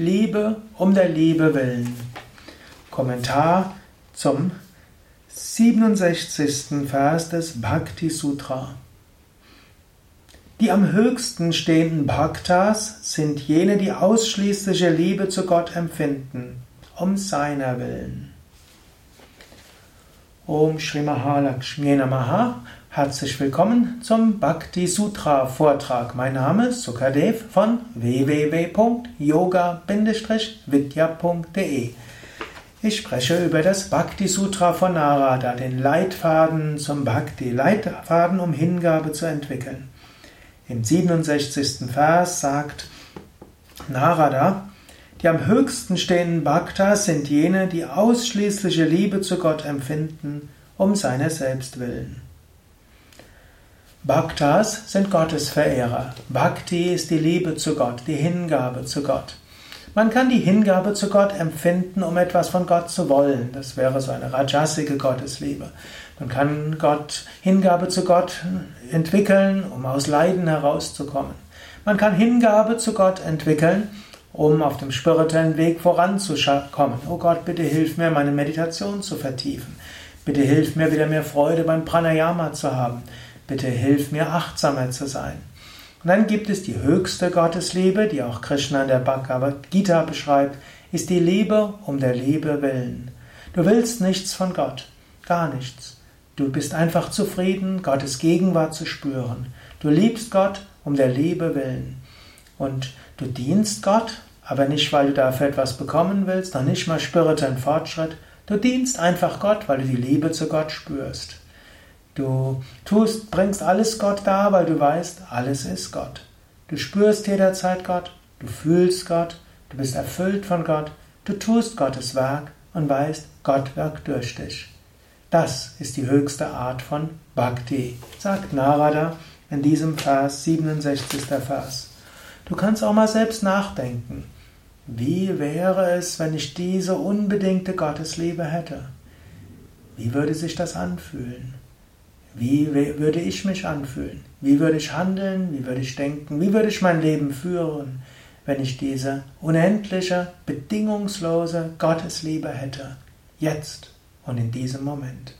Liebe um der Liebe willen. Kommentar zum 67. Vers des Bhakti Sutra. Die am höchsten stehenden Bhaktas sind jene, die ausschließliche Liebe zu Gott empfinden, um seiner willen. Om Shri Mahalakshmi Namaha Herzlich willkommen zum Bhakti Sutra Vortrag. Mein Name ist Sukadev von www.yoga-vidya.de. Ich spreche über das Bhakti Sutra von Narada, den Leitfaden zum Bhakti, Leitfaden, um Hingabe zu entwickeln. Im 67. Vers sagt Narada, die am höchsten stehenden Bhaktas sind jene, die ausschließliche Liebe zu Gott empfinden, um seiner selbst willen. Bhaktas sind Gottesverehrer. Bhakti ist die Liebe zu Gott, die Hingabe zu Gott. Man kann die Hingabe zu Gott empfinden, um etwas von Gott zu wollen. Das wäre so eine rajasige Gottesliebe. Man kann Gott, Hingabe zu Gott entwickeln, um aus Leiden herauszukommen. Man kann Hingabe zu Gott entwickeln, um auf dem spirituellen Weg voranzukommen. Oh Gott, bitte hilf mir, meine Meditation zu vertiefen. Bitte hilf mir, wieder mehr Freude beim Pranayama zu haben. Bitte hilf mir, achtsamer zu sein. Und dann gibt es die höchste Gottesliebe, die auch Krishna in der Bhagavad Gita beschreibt, ist die Liebe um der Liebe willen. Du willst nichts von Gott, gar nichts. Du bist einfach zufrieden, Gottes Gegenwart zu spüren. Du liebst Gott um der Liebe willen. Und du dienst Gott, aber nicht, weil du dafür etwas bekommen willst, noch nicht mal spirituellen Fortschritt. Du dienst einfach Gott, weil du die Liebe zu Gott spürst. Du tust, bringst alles Gott dar, weil du weißt, alles ist Gott. Du spürst jederzeit Gott, du fühlst Gott, du bist erfüllt von Gott, du tust Gottes Werk und weißt, Gott wirkt durch dich. Das ist die höchste Art von Bhakti, sagt Narada in diesem Vers, 67. Vers. Du kannst auch mal selbst nachdenken. Wie wäre es, wenn ich diese unbedingte Gottesliebe hätte? Wie würde sich das anfühlen? Wie würde ich mich anfühlen? Wie würde ich handeln? Wie würde ich denken? Wie würde ich mein Leben führen, wenn ich diese unendliche, bedingungslose Gottesliebe hätte? Jetzt und in diesem Moment.